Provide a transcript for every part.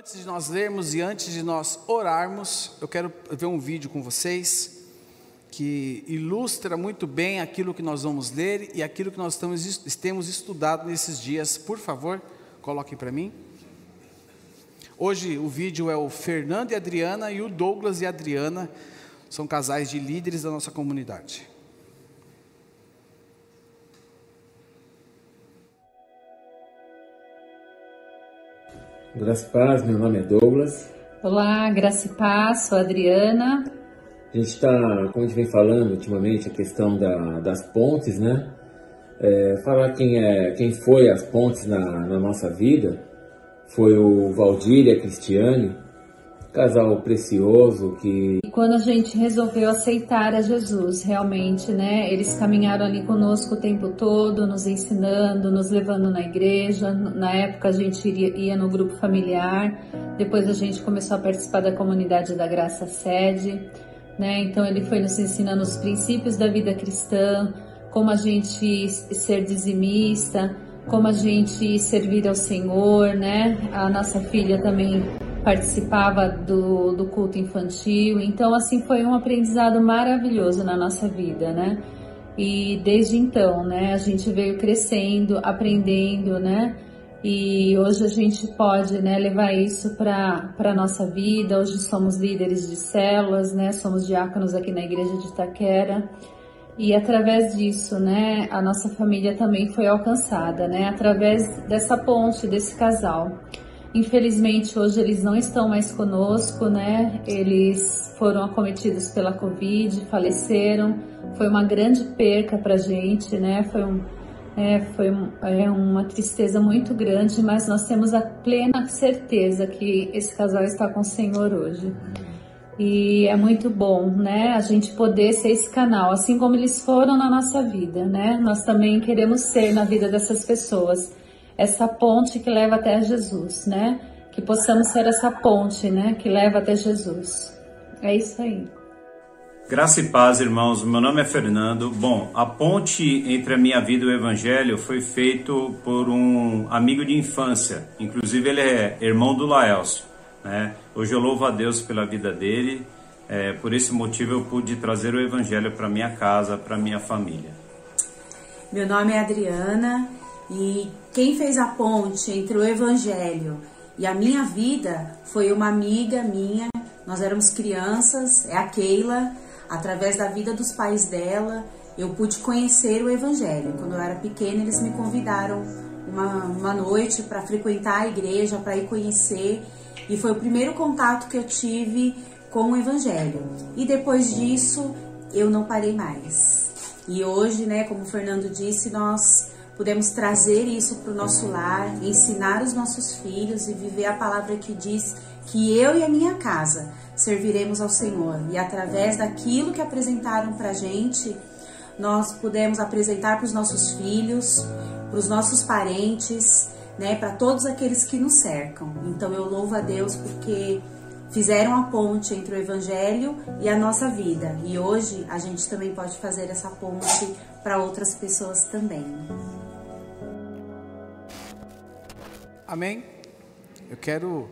Antes de nós lermos e antes de nós orarmos, eu quero ver um vídeo com vocês que ilustra muito bem aquilo que nós vamos ler e aquilo que nós estamos, temos estudado nesses dias. Por favor, coloquem para mim. Hoje o vídeo é o Fernando e Adriana e o Douglas e Adriana, são casais de líderes da nossa comunidade. Graça e paz, meu nome é Douglas. Olá, Graça e paz, sou Adriana. A gente está, como a gente vem falando ultimamente, a questão da, das pontes, né? É, falar quem, é, quem foi as pontes na, na nossa vida foi o Valdir e a Cristiane, casal precioso que. E quando a gente resolveu aceitar a Jesus, realmente, né? Eles caminharam ali conosco o tempo todo, nos ensinando, nos levando na igreja. Na época a gente iria, ia no grupo familiar, depois a gente começou a participar da comunidade da Graça Sede, né? Então ele foi nos ensinando os princípios da vida cristã, como a gente ser dizimista, como a gente servir ao Senhor, né? A nossa filha também participava do, do culto infantil. Então, assim, foi um aprendizado maravilhoso na nossa vida, né? E desde então, né, a gente veio crescendo, aprendendo, né? E hoje a gente pode né, levar isso para a nossa vida. Hoje somos líderes de células, né? Somos diáconos aqui na igreja de Itaquera. E através disso, né, a nossa família também foi alcançada, né? Através dessa ponte, desse casal. Infelizmente, hoje eles não estão mais conosco, né? Eles foram acometidos pela Covid, faleceram. Foi uma grande perca para a gente, né? Foi, um, é, foi um, é uma tristeza muito grande, mas nós temos a plena certeza que esse casal está com o Senhor hoje. E é muito bom, né? A gente poder ser esse canal, assim como eles foram na nossa vida, né? Nós também queremos ser na vida dessas pessoas essa ponte que leva até Jesus, né? Que possamos ser essa ponte, né? Que leva até Jesus. É isso aí. Graça e paz, irmãos. Meu nome é Fernando. Bom, a ponte entre a minha vida e o Evangelho foi feito por um amigo de infância. Inclusive, ele é irmão do Laelcio. Né? Hoje eu louvo a Deus pela vida dele. É, por esse motivo, eu pude trazer o Evangelho para minha casa, para minha família. Meu nome é Adriana e quem fez a ponte entre o Evangelho e a minha vida foi uma amiga minha. Nós éramos crianças, é a Keila. Através da vida dos pais dela, eu pude conhecer o Evangelho. Quando eu era pequena, eles me convidaram uma, uma noite para frequentar a igreja, para ir conhecer. E foi o primeiro contato que eu tive com o Evangelho. E depois disso, eu não parei mais. E hoje, né, como o Fernando disse, nós Podemos trazer isso para o nosso lar, ensinar os nossos filhos e viver a palavra que diz que eu e a minha casa serviremos ao Senhor. E através daquilo que apresentaram para a gente, nós pudemos apresentar para os nossos filhos, para os nossos parentes, né, para todos aqueles que nos cercam. Então eu louvo a Deus porque fizeram a ponte entre o Evangelho e a nossa vida. E hoje a gente também pode fazer essa ponte para outras pessoas também. Amém? Eu quero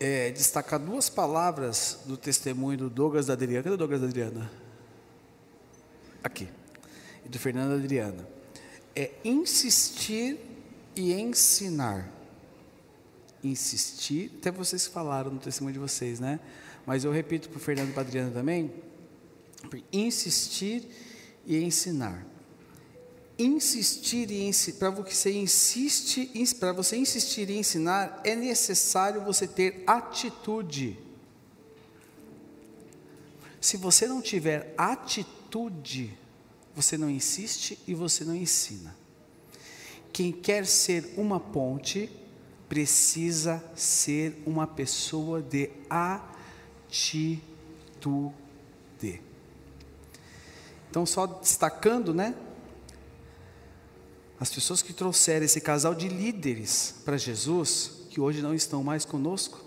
é, destacar duas palavras do testemunho do Douglas da Adriana. Cadê o Douglas da Adriana? Aqui. E do Fernando da Adriana. É insistir e ensinar. Insistir, até vocês falaram no testemunho de vocês, né? Mas eu repito para o Fernando e para a Adriana também. Insistir e ensinar insistir em para você insiste para você insistir em ensinar é necessário você ter atitude. Se você não tiver atitude, você não insiste e você não ensina. Quem quer ser uma ponte precisa ser uma pessoa de atitude. Então só destacando, né? As pessoas que trouxeram esse casal de líderes para Jesus, que hoje não estão mais conosco.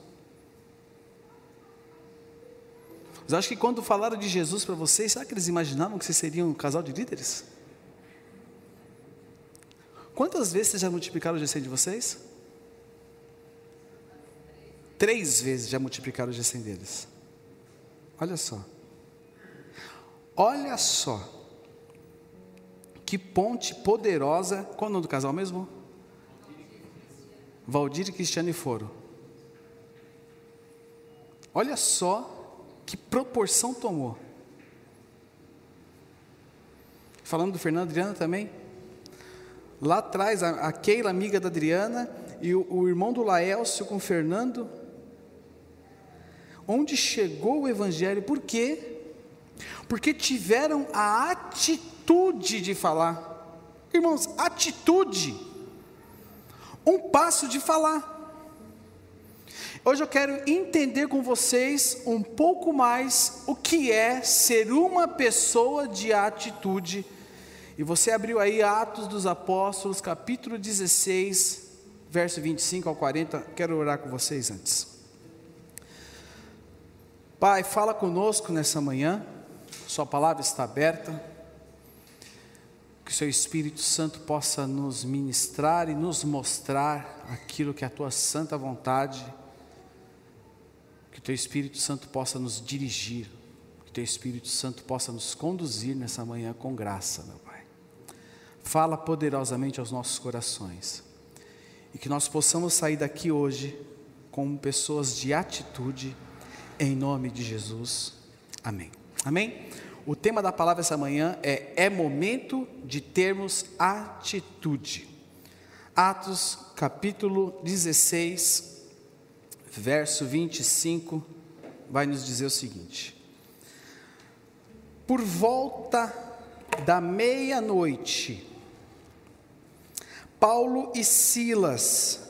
Mas acho que quando falaram de Jesus para vocês, será que eles imaginavam que vocês seriam um casal de líderes? Quantas vezes vocês já multiplicaram o GC de vocês? Três vezes já multiplicaram o GCM deles. Olha só. Olha só. Que ponte poderosa. Qual é o nome do casal mesmo? Valdir e Cristiane foram. Olha só que proporção tomou. Falando do Fernando Adriana também. Lá atrás, a, a Keila, amiga da Adriana, e o, o irmão do Laelcio com o Fernando. Onde chegou o Evangelho? Por quê? Porque tiveram a atitude de falar. Irmãos, atitude. Um passo de falar. Hoje eu quero entender com vocês um pouco mais o que é ser uma pessoa de atitude e você abriu aí Atos dos Apóstolos, capítulo 16, verso 25 ao 40. Quero orar com vocês antes. Pai, fala conosco nessa manhã. Sua palavra está aberta. Que o seu Espírito Santo possa nos ministrar e nos mostrar aquilo que é a tua santa vontade. Que o teu Espírito Santo possa nos dirigir. Que o teu Espírito Santo possa nos conduzir nessa manhã com graça, meu Pai. Fala poderosamente aos nossos corações. E que nós possamos sair daqui hoje como pessoas de atitude, em nome de Jesus. Amém. Amém? O tema da palavra essa manhã é: é momento de termos atitude. Atos capítulo 16, verso 25, vai nos dizer o seguinte: Por volta da meia-noite, Paulo e Silas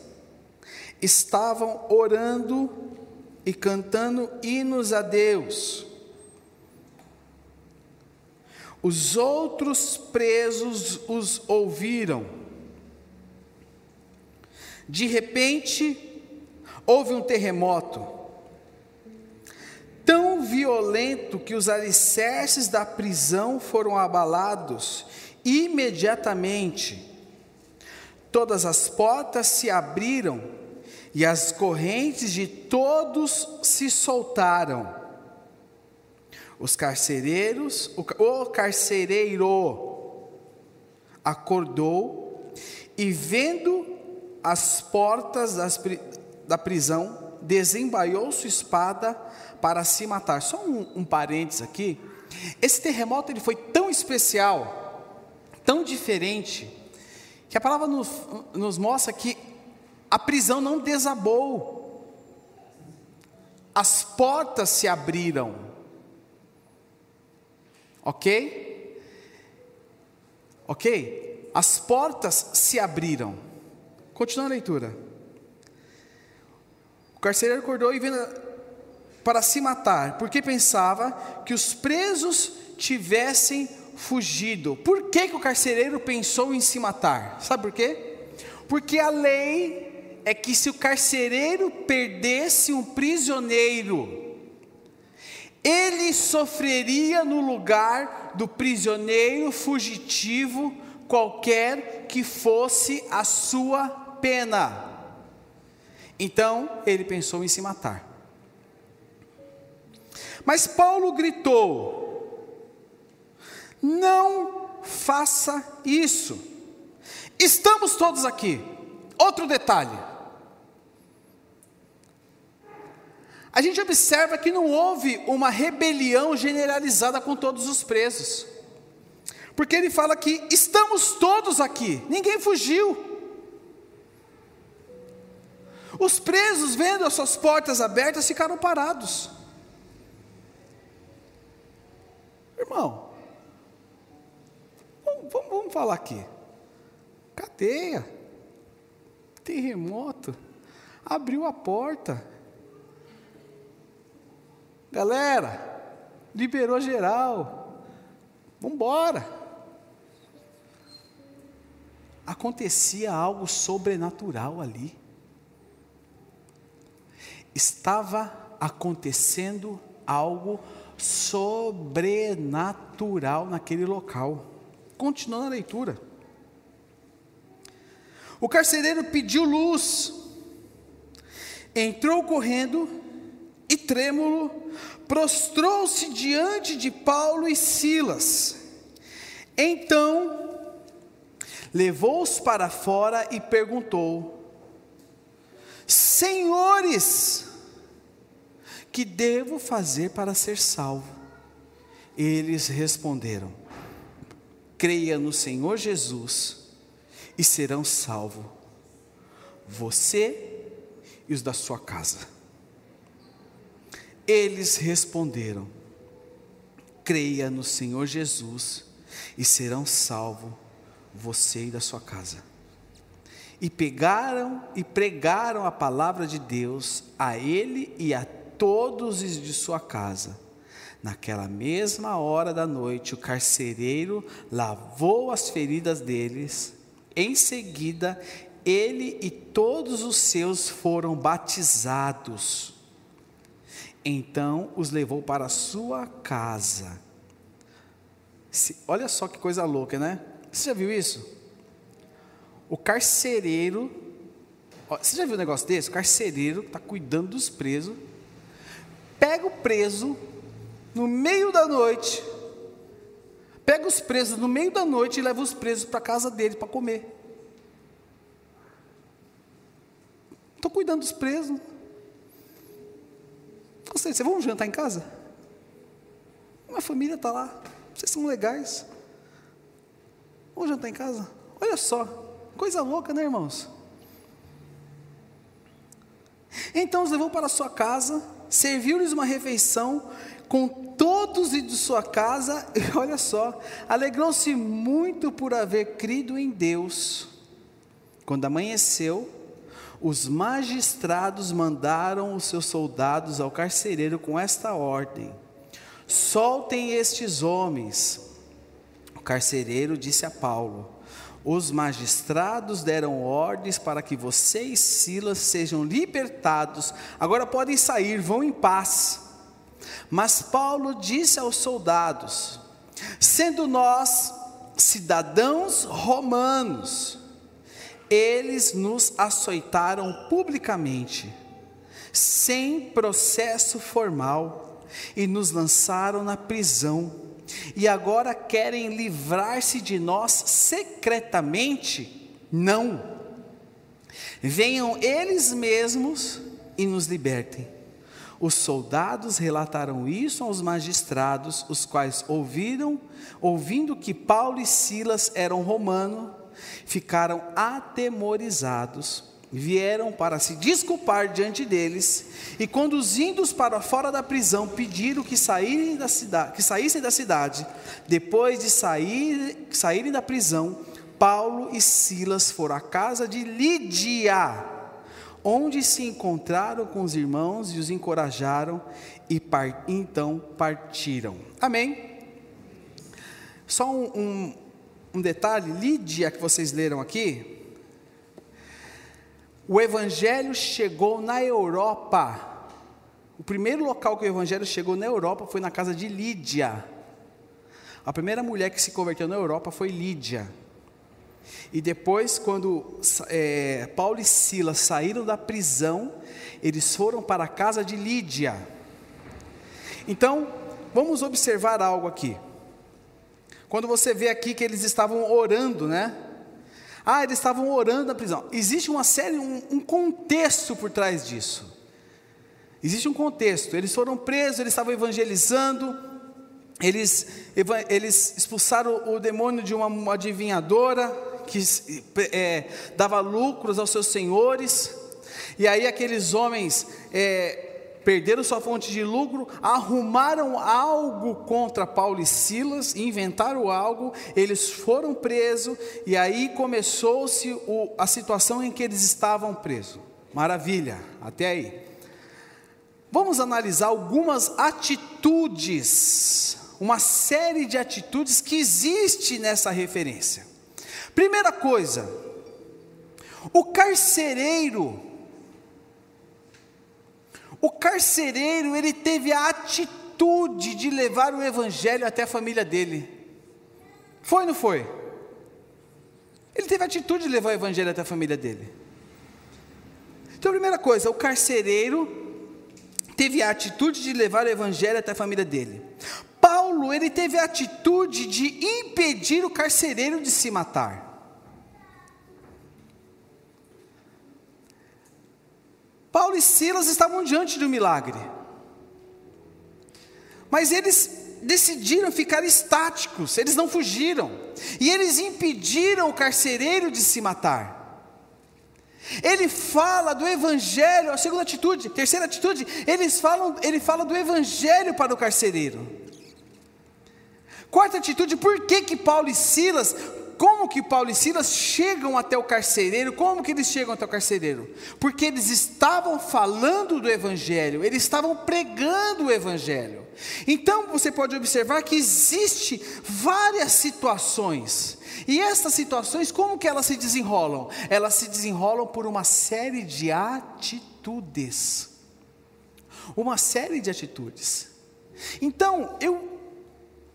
estavam orando e cantando hinos a Deus. Os outros presos os ouviram. De repente, houve um terremoto, tão violento que os alicerces da prisão foram abalados imediatamente todas as portas se abriram e as correntes de todos se soltaram. Os carcereiros, o, o carcereiro acordou e vendo as portas das, da prisão, desembaiou sua espada para se matar. Só um, um parênteses aqui. Esse terremoto ele foi tão especial, tão diferente, que a palavra nos, nos mostra que a prisão não desabou, as portas se abriram, ok? Ok? As portas se abriram. Continua a leitura. O carcereiro acordou e veio para se matar, porque pensava que os presos tivessem fugido. Por que, que o carcereiro pensou em se matar? Sabe por quê? Porque a lei é que se o carcereiro perdesse um prisioneiro, ele sofreria no lugar do prisioneiro fugitivo, qualquer que fosse a sua pena. Então ele pensou em se matar. Mas Paulo gritou: não faça isso. Estamos todos aqui. Outro detalhe. A gente observa que não houve uma rebelião generalizada com todos os presos. Porque ele fala que estamos todos aqui, ninguém fugiu. Os presos, vendo as suas portas abertas, ficaram parados. Irmão, vamos, vamos falar aqui. Cadeia, terremoto, abriu a porta. Galera, liberou geral. Vamos embora. Acontecia algo sobrenatural ali. Estava acontecendo algo sobrenatural naquele local. Continuando a leitura. O carcereiro pediu luz. entrou correndo e trêmulo, prostrou-se diante de Paulo e Silas. Então, levou-os para fora e perguntou: Senhores, que devo fazer para ser salvo? Eles responderam: Creia no Senhor Jesus e serão salvos, você e os da sua casa. Eles responderam: Creia no Senhor Jesus e serão salvos você e da sua casa. E pegaram e pregaram a palavra de Deus a ele e a todos os de sua casa. Naquela mesma hora da noite, o carcereiro lavou as feridas deles. Em seguida, ele e todos os seus foram batizados. Então os levou para sua casa. olha só que coisa louca, né? Você já viu isso? O carcereiro, você já viu um negócio desse? O carcereiro está cuidando dos presos, pega o preso no meio da noite, pega os presos no meio da noite e leva os presos para a casa dele para comer. Estou cuidando dos presos. Vocês, vocês vão jantar em casa? Minha família está lá. Vocês são legais. Vamos jantar em casa? Olha só. Coisa louca, né, irmãos? Então os levou para sua casa, serviu-lhes uma refeição com todos e de sua casa, e olha só, alegrou-se muito por haver crido em Deus. Quando amanheceu, os magistrados mandaram os seus soldados ao carcereiro com esta ordem: Soltem estes homens. O carcereiro disse a Paulo: Os magistrados deram ordens para que você e Silas sejam libertados. Agora podem sair, vão em paz. Mas Paulo disse aos soldados: Sendo nós cidadãos romanos, eles nos açoitaram publicamente, sem processo formal, e nos lançaram na prisão. E agora querem livrar-se de nós secretamente? Não. Venham eles mesmos e nos libertem. Os soldados relataram isso aos magistrados, os quais ouviram, ouvindo que Paulo e Silas eram romanos, ficaram atemorizados, vieram para se desculpar diante deles e, conduzindo-os para fora da prisão, pediram que, saírem da cidade, que saíssem da cidade. Depois de sair, saírem da prisão, Paulo e Silas foram à casa de Lídia, onde se encontraram com os irmãos e os encorajaram, e par, então partiram. Amém? Só um, um um detalhe: Lídia, que vocês leram aqui, o Evangelho chegou na Europa. O primeiro local que o Evangelho chegou na Europa foi na casa de Lídia. A primeira mulher que se converteu na Europa foi Lídia. E depois, quando é, Paulo e Silas saíram da prisão, eles foram para a casa de Lídia. Então, vamos observar algo aqui. Quando você vê aqui que eles estavam orando, né? Ah, eles estavam orando na prisão. Existe uma série, um, um contexto por trás disso. Existe um contexto. Eles foram presos, eles estavam evangelizando, eles, eles expulsaram o demônio de uma, adivinhadora que é, dava lucros aos seus senhores. E aí aqueles homens é, perderam sua fonte de lucro, arrumaram algo contra Paulo e Silas, inventaram algo, eles foram presos, e aí começou-se a situação em que eles estavam presos. Maravilha, até aí. Vamos analisar algumas atitudes, uma série de atitudes que existe nessa referência. Primeira coisa, o carcereiro o carcereiro, ele teve a atitude de levar o evangelho até a família dele. Foi ou não foi? Ele teve a atitude de levar o evangelho até a família dele. Então, a primeira coisa, o carcereiro teve a atitude de levar o evangelho até a família dele. Paulo, ele teve a atitude de impedir o carcereiro de se matar. Paulo e Silas estavam diante de um milagre. Mas eles decidiram ficar estáticos, eles não fugiram. E eles impediram o carcereiro de se matar. Ele fala do evangelho, a segunda atitude, terceira atitude, eles falam, ele fala do evangelho para o carcereiro. Quarta atitude, por que que Paulo e Silas, como que Paulo e Silas chegam até o carcereiro? Como que eles chegam até o carcereiro? Porque eles estavam falando do evangelho, eles estavam pregando o evangelho. Então você pode observar que existe várias situações. E essas situações, como que elas se desenrolam? Elas se desenrolam por uma série de atitudes. Uma série de atitudes. Então, eu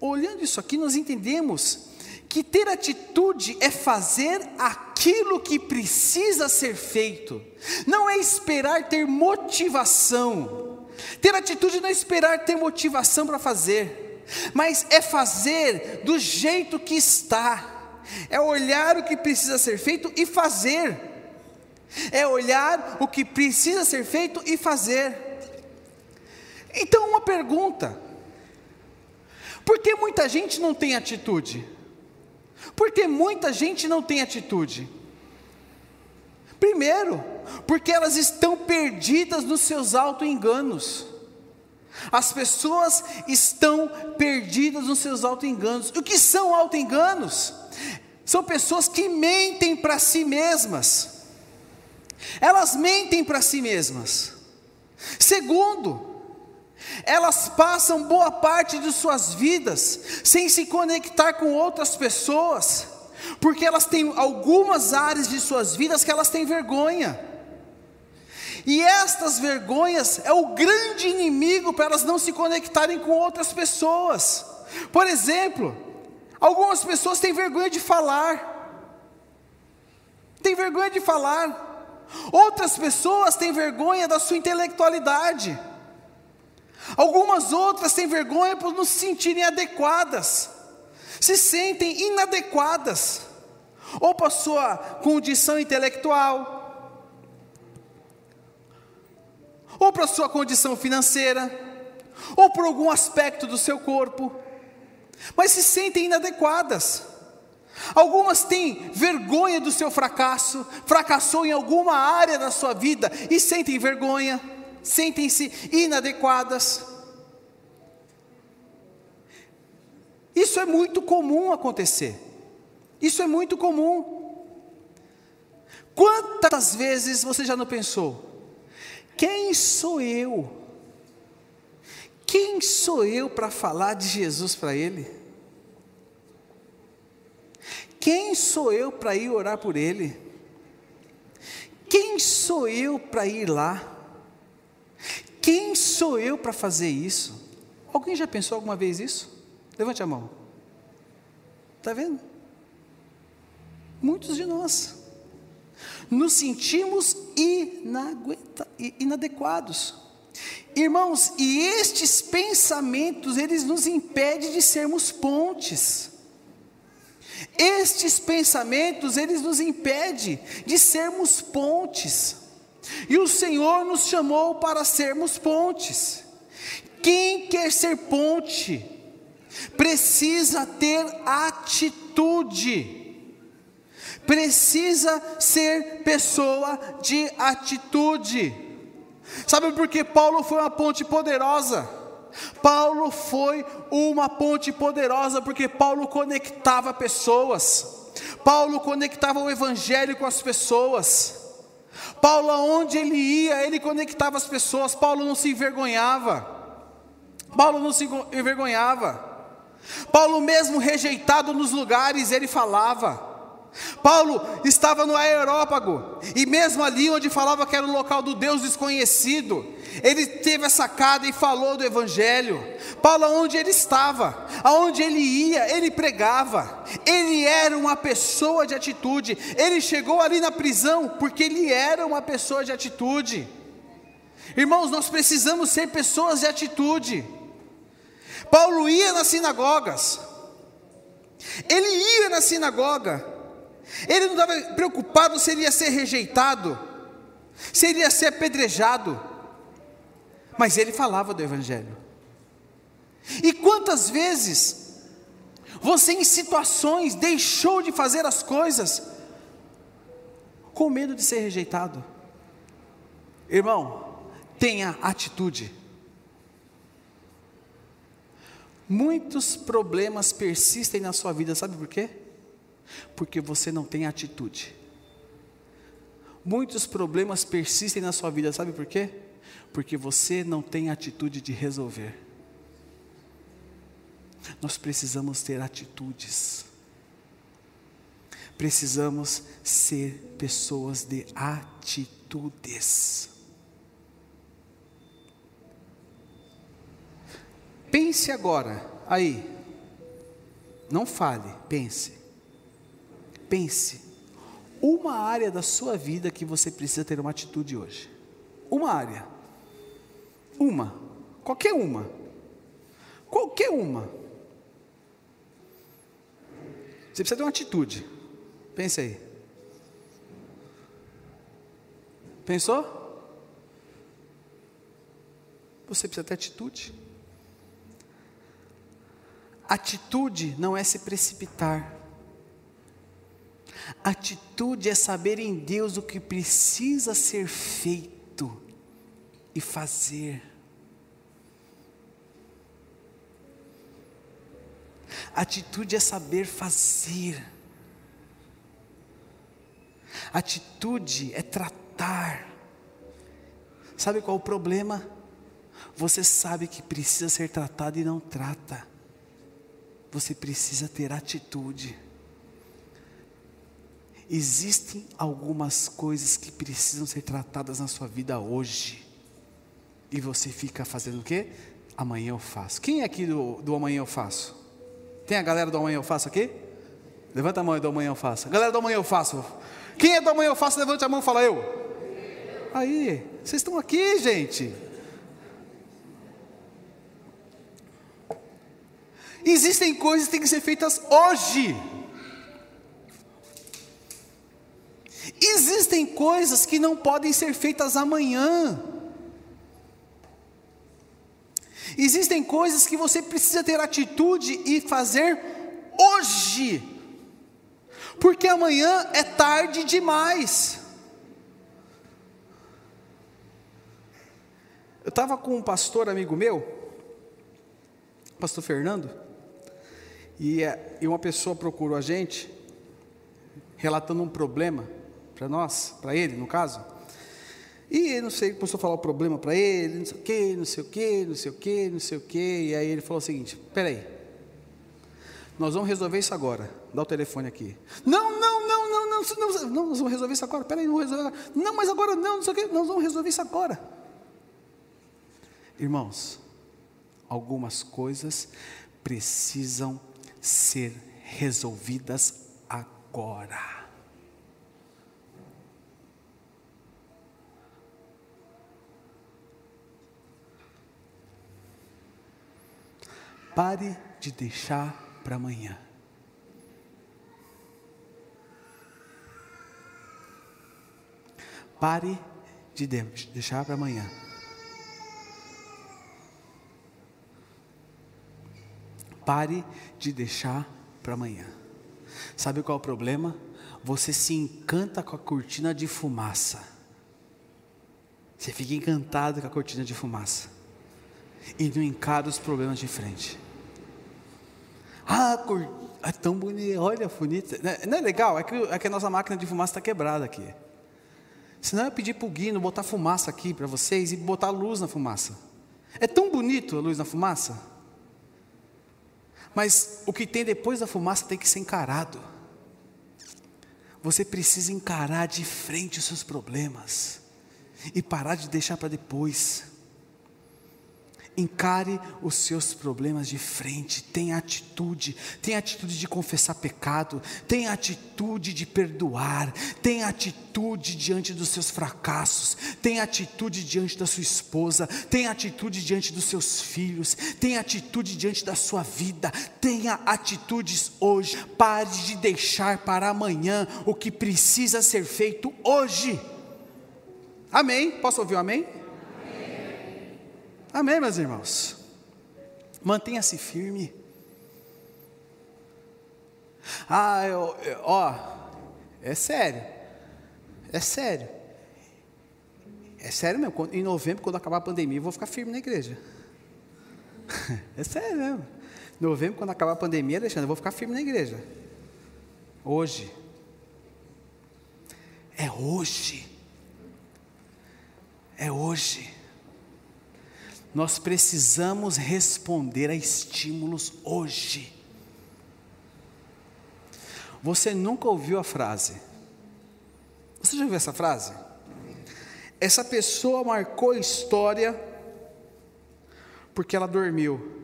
olhando isso aqui, nós entendemos que ter atitude é fazer aquilo que precisa ser feito, não é esperar ter motivação. Ter atitude não é esperar ter motivação para fazer, mas é fazer do jeito que está, é olhar o que precisa ser feito e fazer, é olhar o que precisa ser feito e fazer. Então, uma pergunta: por que muita gente não tem atitude? Porque muita gente não tem atitude. Primeiro, porque elas estão perdidas nos seus auto-enganos. As pessoas estão perdidas nos seus auto-enganos. O que são auto-enganos? São pessoas que mentem para si mesmas. Elas mentem para si mesmas. Segundo, elas passam boa parte de suas vidas sem se conectar com outras pessoas, porque elas têm algumas áreas de suas vidas que elas têm vergonha. E estas vergonhas é o grande inimigo para elas não se conectarem com outras pessoas. Por exemplo, algumas pessoas têm vergonha de falar. Têm vergonha de falar. Outras pessoas têm vergonha da sua intelectualidade. Algumas outras têm vergonha por não se sentirem adequadas, se sentem inadequadas, ou por sua condição intelectual, ou para sua condição financeira, ou por algum aspecto do seu corpo, mas se sentem inadequadas. Algumas têm vergonha do seu fracasso, fracassou em alguma área da sua vida e sentem vergonha sentem-se inadequadas. Isso é muito comum acontecer. Isso é muito comum. Quantas vezes você já não pensou? Quem sou eu? Quem sou eu para falar de Jesus para ele? Quem sou eu para ir orar por ele? Quem sou eu para ir lá? Quem sou eu para fazer isso? Alguém já pensou alguma vez isso? Levante a mão. Está vendo? Muitos de nós nos sentimos inadequados. Irmãos, e estes pensamentos, eles nos impedem de sermos pontes. Estes pensamentos, eles nos impedem de sermos pontes. E o Senhor nos chamou para sermos pontes. Quem quer ser ponte, precisa ter atitude, precisa ser pessoa de atitude. Sabe por que Paulo foi uma ponte poderosa? Paulo foi uma ponte poderosa porque Paulo conectava pessoas. Paulo conectava o evangelho com as pessoas. Paulo, aonde ele ia, ele conectava as pessoas. Paulo não se envergonhava. Paulo não se envergonhava. Paulo, mesmo rejeitado nos lugares, ele falava. Paulo estava no aerópago, e mesmo ali onde falava que era o local do Deus desconhecido, ele teve a sacada e falou do Evangelho. Paulo, onde ele estava, aonde ele ia, ele pregava, ele era uma pessoa de atitude, ele chegou ali na prisão porque ele era uma pessoa de atitude. Irmãos, nós precisamos ser pessoas de atitude. Paulo ia nas sinagogas, ele ia na sinagoga, ele não estava preocupado se ele ia ser rejeitado, se ele ia ser apedrejado, mas ele falava do Evangelho. E quantas vezes você, em situações, deixou de fazer as coisas com medo de ser rejeitado? Irmão, tenha atitude. Muitos problemas persistem na sua vida, sabe por quê? Porque você não tem atitude. Muitos problemas persistem na sua vida, sabe por quê? Porque você não tem atitude de resolver. Nós precisamos ter atitudes. Precisamos ser pessoas de atitudes. Pense agora, aí. Não fale, pense. Pense. Uma área da sua vida que você precisa ter uma atitude hoje. Uma área. Uma. Qualquer uma. Qualquer uma. Você precisa ter uma atitude. Pense aí. Pensou? Você precisa ter atitude. Atitude não é se precipitar. Atitude é saber em Deus o que precisa ser feito e fazer. Atitude é saber fazer. Atitude é tratar. Sabe qual o problema? Você sabe que precisa ser tratado e não trata você precisa ter atitude. Existem algumas coisas que precisam ser tratadas na sua vida hoje. E você fica fazendo o quê? Amanhã eu faço. Quem é aqui do, do amanhã eu faço? Tem a galera do amanhã eu faço aqui? Levanta a mão do amanhã eu faço. Galera do amanhã eu faço. Quem é do amanhã eu faço, levante a mão e fala eu. Aí, vocês estão aqui, gente. Existem coisas que têm que ser feitas hoje. Existem coisas que não podem ser feitas amanhã. Existem coisas que você precisa ter atitude e fazer hoje, porque amanhã é tarde demais. Eu estava com um pastor amigo meu, pastor Fernando, e, é, e uma pessoa procurou a gente, relatando um problema para nós, para ele, no caso. E não sei, começou a falar o problema para ele, não sei o que, não sei o que, não sei o que, não sei o que. E aí ele falou o seguinte: peraí, nós vamos resolver isso agora. Dá o telefone aqui. Não, não, não, não, não, não, não nós vamos resolver isso agora. Peraí, não vamos resolver agora. Não, mas agora não, não sei o que, nós vamos resolver isso agora. Irmãos, algumas coisas precisam ser resolvidas agora. Pare de deixar para amanhã. Pare de deixar para amanhã. Pare de deixar para amanhã. Sabe qual é o problema? Você se encanta com a cortina de fumaça. Você fica encantado com a cortina de fumaça. E não encara os problemas de frente. Ah, cor... é tão bonito, olha, bonita. Não é legal? É que, é que a nossa máquina de fumaça está quebrada aqui. Senão eu ia pedir para o Guino botar fumaça aqui para vocês e botar luz na fumaça. É tão bonito a luz na fumaça. Mas o que tem depois da fumaça tem que ser encarado. Você precisa encarar de frente os seus problemas e parar de deixar para depois. Encare os seus problemas de frente, tenha atitude, tenha atitude de confessar pecado, tenha atitude de perdoar, tenha atitude diante dos seus fracassos, tenha atitude diante da sua esposa, tenha atitude diante dos seus filhos, tenha atitude diante da sua vida, tenha atitudes hoje, pare de deixar para amanhã o que precisa ser feito hoje. Amém? Posso ouvir um amém? Amém, meus irmãos? Mantenha-se firme. Ah, eu, eu, ó, é sério. É sério. É sério mesmo. Em novembro, quando acabar a pandemia, eu vou ficar firme na igreja. É sério mesmo. Em novembro, quando acabar a pandemia, Alexandre, eu vou ficar firme na igreja. Hoje. É hoje. É hoje. Nós precisamos responder a estímulos hoje. Você nunca ouviu a frase? Você já ouviu essa frase? Essa pessoa marcou história porque ela dormiu.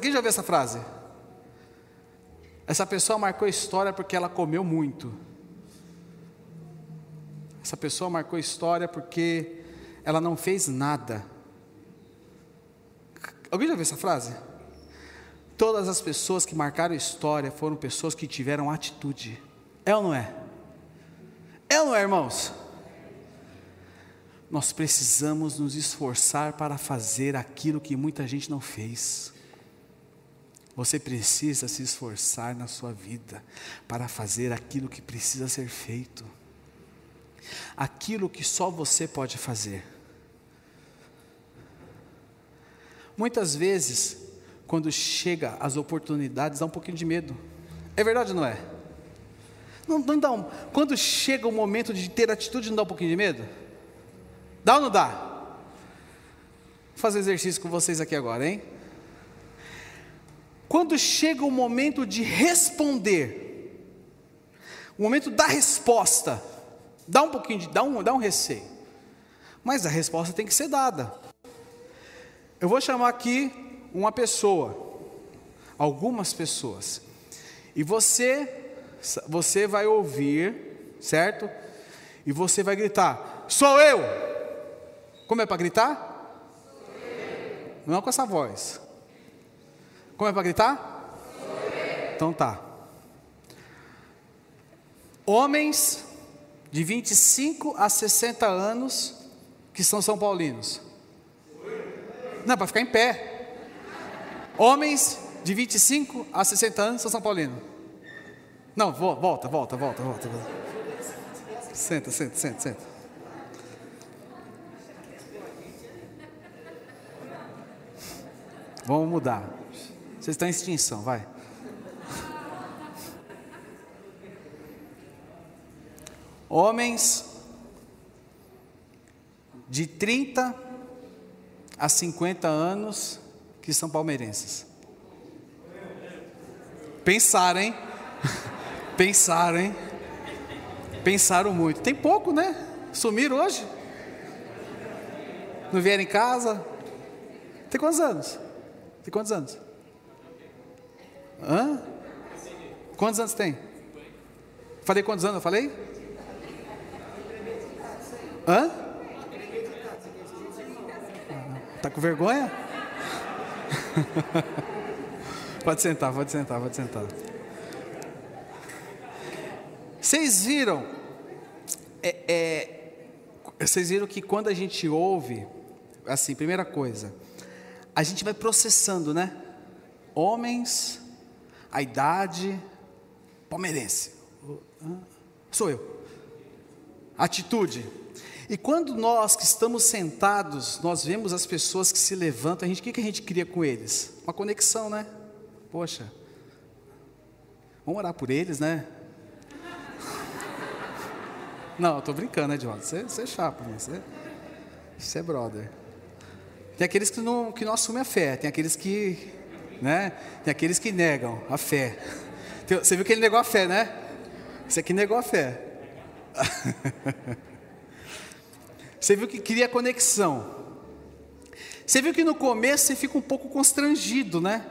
Quem já ouviu essa frase? Essa pessoa marcou história porque ela comeu muito. Essa pessoa marcou história porque ela não fez nada. Alguém já viu essa frase? Todas as pessoas que marcaram história foram pessoas que tiveram atitude. É ou não é? É ou não é, irmãos? Nós precisamos nos esforçar para fazer aquilo que muita gente não fez. Você precisa se esforçar na sua vida para fazer aquilo que precisa ser feito. Aquilo que só você pode fazer. Muitas vezes, quando chega as oportunidades, dá um pouquinho de medo. É verdade ou não é? Não, não dá um, quando chega o momento de ter atitude, não dá um pouquinho de medo? Dá ou não dá? Vou fazer exercício com vocês aqui agora, hein? Quando chega o momento de responder, o momento da resposta, dá um pouquinho de, dá um, dá um receio. Mas a resposta tem que ser dada. Eu vou chamar aqui uma pessoa, algumas pessoas, e você, você vai ouvir, certo? E você vai gritar: Sou eu! Como é para gritar? Não com essa voz. Como é para gritar? Então tá. Homens de 25 a 60 anos que são São Paulinos. Não, para ficar em pé. Homens de 25 a 60 anos são São Paulino. Não, volta, volta, volta, volta. Senta, senta, senta, senta. Vamos mudar. Vocês estão em extinção, vai. Homens de 30 há 50 anos que são palmeirenses. Pensaram, hein? Pensaram, hein? Pensaram muito. Tem pouco, né? Sumiram hoje? Não vieram em casa? Tem quantos anos? Tem quantos anos? Hã? Quantos anos tem? Falei quantos anos eu falei? Hã? Está com vergonha? pode sentar, pode sentar, pode sentar. Vocês viram? É, é, vocês viram que quando a gente ouve, assim, primeira coisa, a gente vai processando, né? Homens, a idade, palmeirense. Sou eu. Atitude, e quando nós que estamos sentados, nós vemos as pessoas que se levantam, a gente, o que, a gente cria com eles? Uma conexão, né? Poxa, vamos orar por eles, né? Não, estou brincando, né, Edvaldo? Você, você é chapa, né? Você, você é brother. Tem aqueles que não, que não assumem a fé, tem aqueles que, né? Tem aqueles que negam a fé. Você viu que ele negou a fé, né? Isso aqui negou a fé. Você viu que cria conexão. Você viu que no começo você fica um pouco constrangido, né?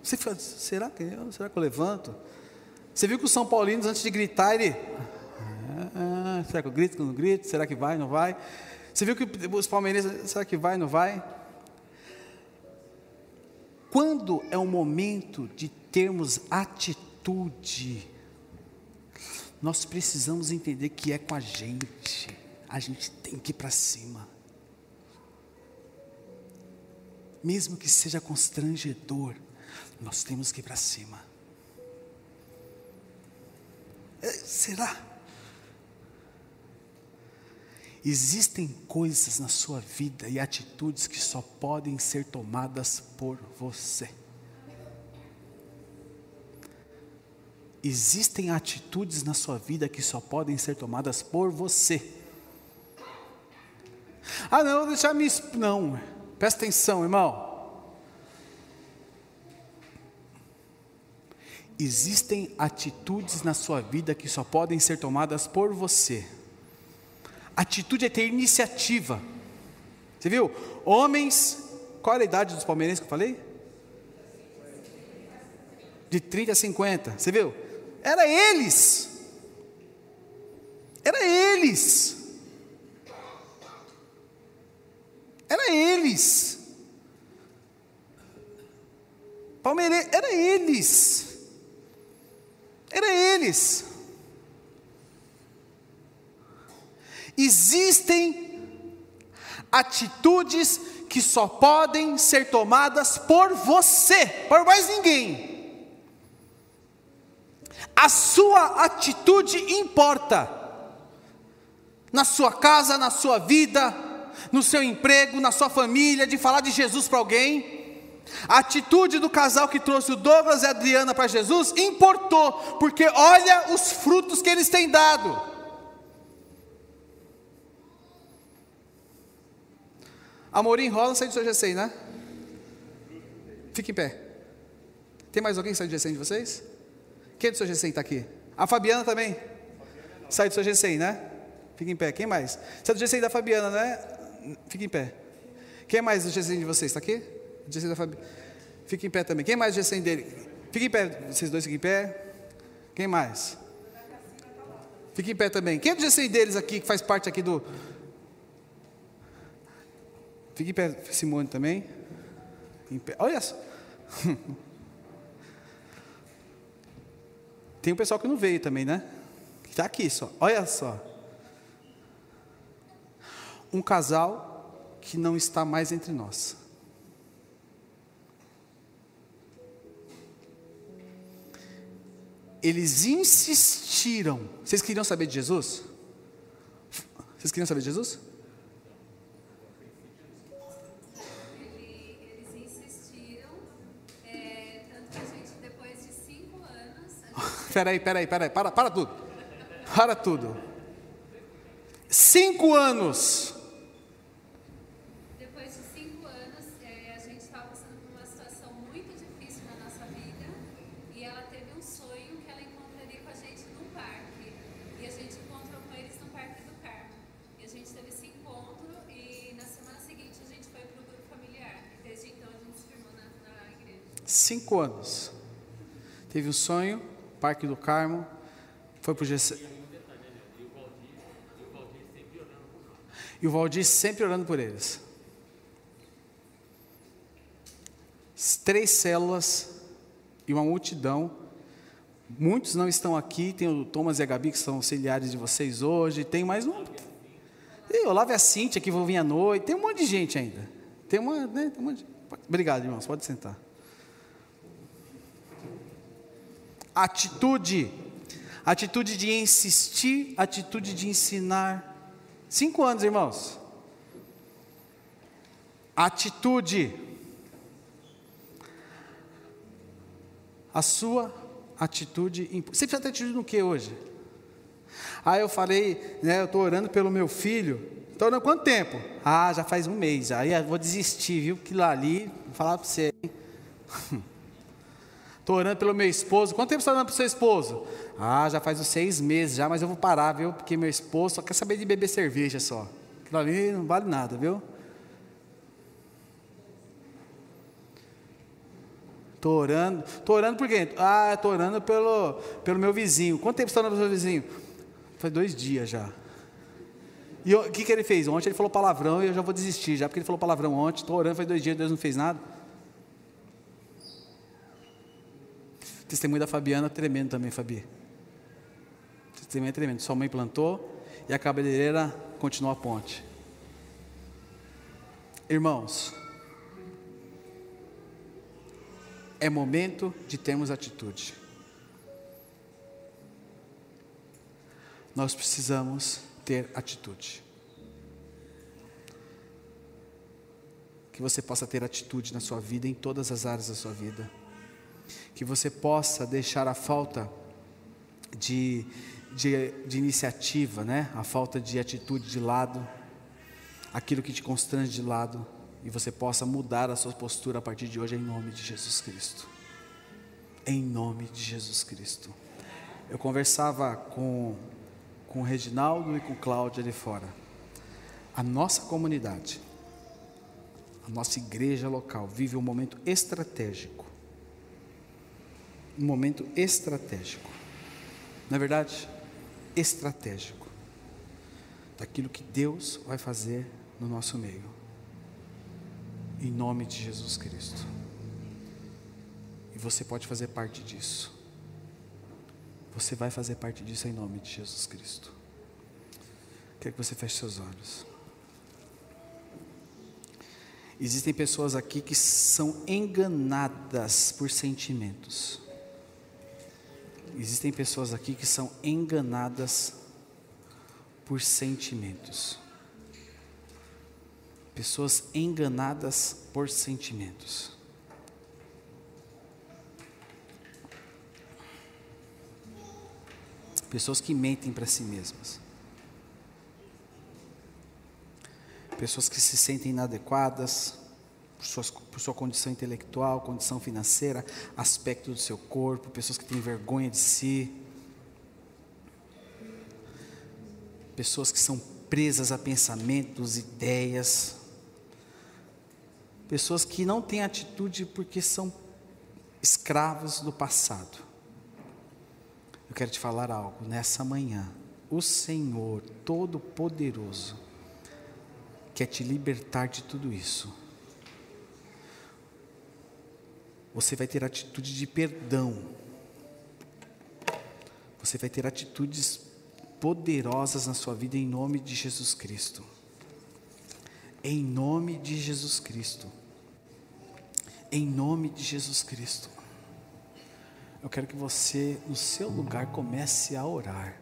Você fica, será que eu, será que eu levanto? Você viu que os São Paulinos, antes de gritar, ele. Ah, será que eu grito, não grito? Será que vai, não vai? Você viu que os palmeirenses, será que vai, não vai? Quando é o momento de termos atitude, nós precisamos entender que é com a gente, a gente tem que ir para cima. Mesmo que seja constrangedor, nós temos que ir para cima. É, será? Existem coisas na sua vida e atitudes que só podem ser tomadas por você. Existem atitudes na sua vida que só podem ser tomadas por você. Ah, não, deixar me. Não, presta atenção, irmão. Existem atitudes na sua vida que só podem ser tomadas por você. Atitude é ter iniciativa. Você viu? Homens, qual era a idade dos palmeirenses que eu falei? De 30 a 50. Você viu? Era eles. Era eles. Era eles. Palmeirense, era eles. Era eles. Existem atitudes que só podem ser tomadas por você, por mais ninguém. A sua atitude importa. Na sua casa, na sua vida, no seu emprego, na sua família, de falar de Jesus para alguém. A atitude do casal que trouxe o Douglas e a Adriana para Jesus importou, porque olha os frutos que eles têm dado. Amorim rola, sai do seu GCI, né? Fique em pé. Tem mais alguém que sai do GCI de vocês? Quem do seu GCI está aqui? A Fabiana também? Sai do seu GCI, né? Fique em pé. Quem mais? É do GCI da Fabiana, né? Fique em pé. Quem mais do GCI de vocês? Está aqui? GCI da Fabiana. Fique em pé também. Quem mais do GCI dele? Fique em pé. Vocês dois fiquem em pé. Quem mais? Fique em pé também. Quem é do GCI deles aqui, que faz parte aqui do, Fique em pé, Simone também. Olha só. Tem um pessoal que não veio também, né? Está aqui só. Olha só. Um casal que não está mais entre nós. Eles insistiram. Vocês queriam saber de Jesus? Vocês queriam saber de Jesus? Peraí, peraí, peraí, para, para tudo. Para tudo. Cinco anos. Depois de cinco anos, é, a gente estava passando por uma situação muito difícil na nossa vida. E ela teve um sonho que ela encontraria com a gente num parque. E a gente encontrou com eles no Parque do Carmo. E a gente teve esse encontro. E na semana seguinte a gente foi para o grupo familiar. E desde então a gente se firmou na, na igreja. Cinco anos. Teve um sonho Parque do Carmo, foi para o GC. E o Valdir sempre orando por eles. Três células e uma multidão. Muitos não estão aqui. Tem o Thomas e a Gabi, que são auxiliares de vocês hoje. Tem mais um. E Olavo e a Cíntia, que vão vir à noite. Tem um monte de gente ainda. Tem uma. Né, tem um monte de... Obrigado, irmãos. Pode sentar. Atitude. Atitude de insistir, atitude de ensinar. Cinco anos, irmãos. Atitude. A sua atitude. Você precisa ter atitude no que hoje? Ah, eu falei, né, eu estou orando pelo meu filho. Estou orando quanto tempo? Ah, já faz um mês. Aí eu vou desistir, viu? Que lá ali, vou falar para você. Estou orando pelo meu esposo. Quanto tempo você está orando para o seu esposo? Ah, já faz uns seis meses já, mas eu vou parar, viu? Porque meu esposo só quer saber de beber cerveja só. Aquilo ali não vale nada, viu? Estou orando. Estou orando por quê? Ah, estou orando pelo, pelo meu vizinho. Quanto tempo você está orando pelo seu vizinho? Faz dois dias já. E o que, que ele fez? Ontem ele falou palavrão e eu já vou desistir, já porque ele falou palavrão ontem. Estou orando faz dois dias, Deus não fez nada. Testemunho da Fabiana tremendo também, Fabi. Testemunho é tremendo. Sua mãe plantou e a cabeleireira continuou a ponte. Irmãos, é momento de termos atitude. Nós precisamos ter atitude. Que você possa ter atitude na sua vida, em todas as áreas da sua vida que você possa deixar a falta de, de, de, iniciativa, né? a falta de atitude de lado, aquilo que te constrange de lado, e você possa mudar a sua postura a partir de hoje, em nome de Jesus Cristo. Em nome de Jesus Cristo. Eu conversava com, com o Reginaldo e com o Cláudio ali fora. A nossa comunidade, a nossa igreja local, vive um momento estratégico um momento estratégico. Não é verdade? Estratégico. Daquilo que Deus vai fazer no nosso meio. Em nome de Jesus Cristo. E você pode fazer parte disso. Você vai fazer parte disso em nome de Jesus Cristo. Quero que você feche seus olhos. Existem pessoas aqui que são enganadas por sentimentos. Existem pessoas aqui que são enganadas por sentimentos. Pessoas enganadas por sentimentos. Pessoas que mentem para si mesmas. Pessoas que se sentem inadequadas por, suas, por sua condição intelectual, condição financeira, aspecto do seu corpo, pessoas que têm vergonha de si, pessoas que são presas a pensamentos, ideias, pessoas que não têm atitude porque são escravos do passado. Eu quero te falar algo nessa manhã. O Senhor Todo-Poderoso quer te libertar de tudo isso você vai ter atitude de perdão. Você vai ter atitudes poderosas na sua vida em nome de Jesus Cristo. Em nome de Jesus Cristo. Em nome de Jesus Cristo. Eu quero que você, no seu lugar, comece a orar.